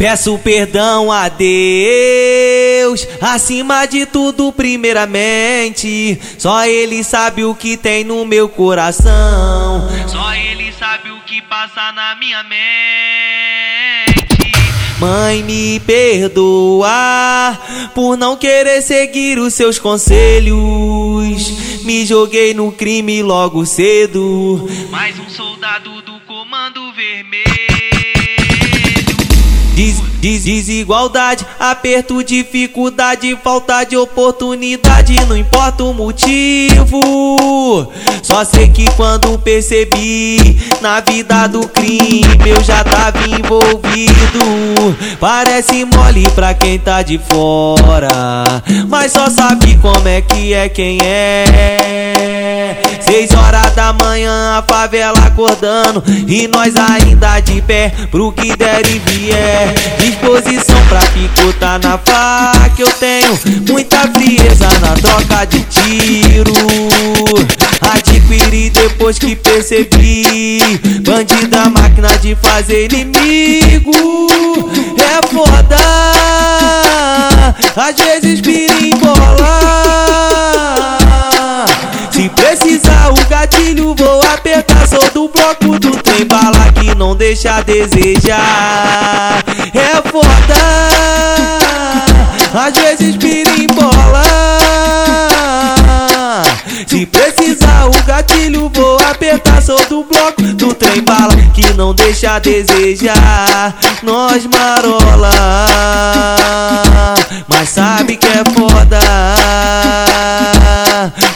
Peço perdão a Deus, acima de tudo, primeiramente. Só Ele sabe o que tem no meu coração. Só Ele sabe o que passa na minha mente. Mãe, me perdoa por não querer seguir os seus conselhos. Me joguei no crime logo cedo. Mais um soldado do comando vermelho. Des, des, desigualdade, aperto, dificuldade, falta de oportunidade, não importa o motivo. Só sei que quando percebi na vida do crime eu já tava envolvido. Parece mole pra quem tá de fora, mas só sabe como é que é quem é. Seis horas da manhã, a favela acordando. E nós ainda de pé pro que der e vier. Disposição pra picotar na faca. Eu tenho muita frieza na troca de tiro. Adquiri depois que percebi. Bandida máquina de fazer inimigo. É foda. Às vezes pirimbola Se precisar o gatilho vou apertar Sou do bloco do trem bala que não deixa a desejar é foda. Às vezes pirimbola. Se precisar o gatilho, vou apertar. Sou do bloco do trem bala não deixa a desejar. Nós marola, mas sabe que é foda.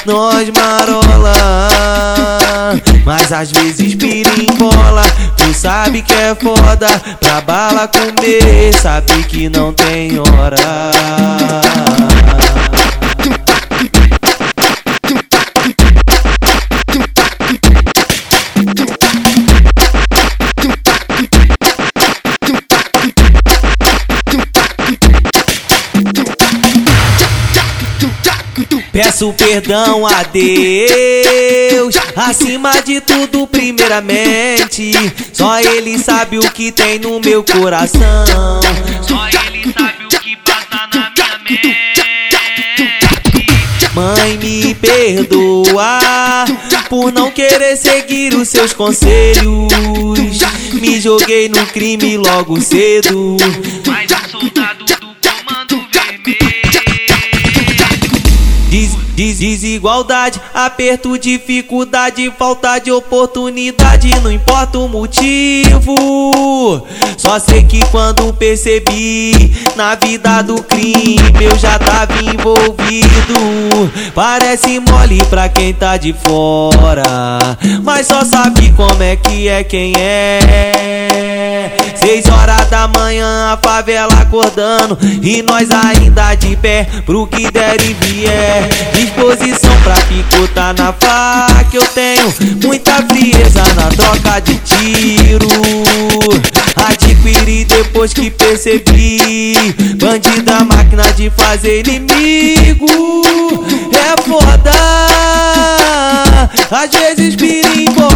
Nós marola, mas às vezes pirimbola sabe que é foda Pra bala comer, sabe que não tem hora Peço perdão a Deus, acima de tudo, primeiramente. Só Ele sabe o que tem no meu coração. Só Ele sabe o que passa na minha mente. Mãe, me perdoa por não querer seguir os seus conselhos. Me joguei no crime logo cedo. Mais um soldado desigualdade, aperto, dificuldade, falta de oportunidade, não importa o motivo. Só sei que quando percebi na vida do crime eu já tava envolvido. Parece mole pra quem tá de fora, mas só sabe como é que é quem é. Seis horas da manhã, a favela acordando e nós ainda de pé pro que der e vier disposição pra picotar na faca. Eu tenho muita frieza na troca de tiro. Adquiri depois que percebi. Bandida máquina de fazer inimigo. É foda. Às vezes pirimbola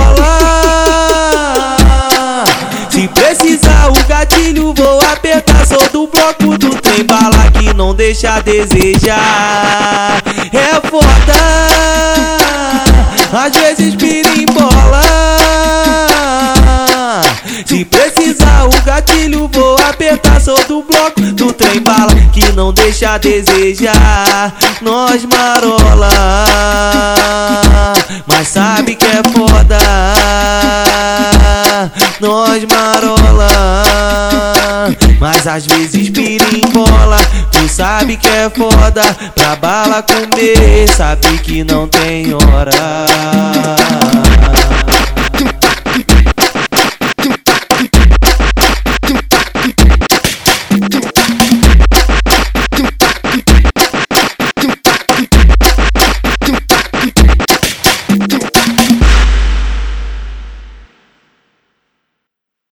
Se precisar o gatilho vou apertar. Sou do bloco do trem bala que não deixa a desejar o gatilho, vou apertar. Sou do bloco do trem bala que não deixa a desejar. Nós marola, mas sabe que é foda. Nós marola, mas às vezes pirimbola sabe que é foda Pra bala comer, sabe que não tem hora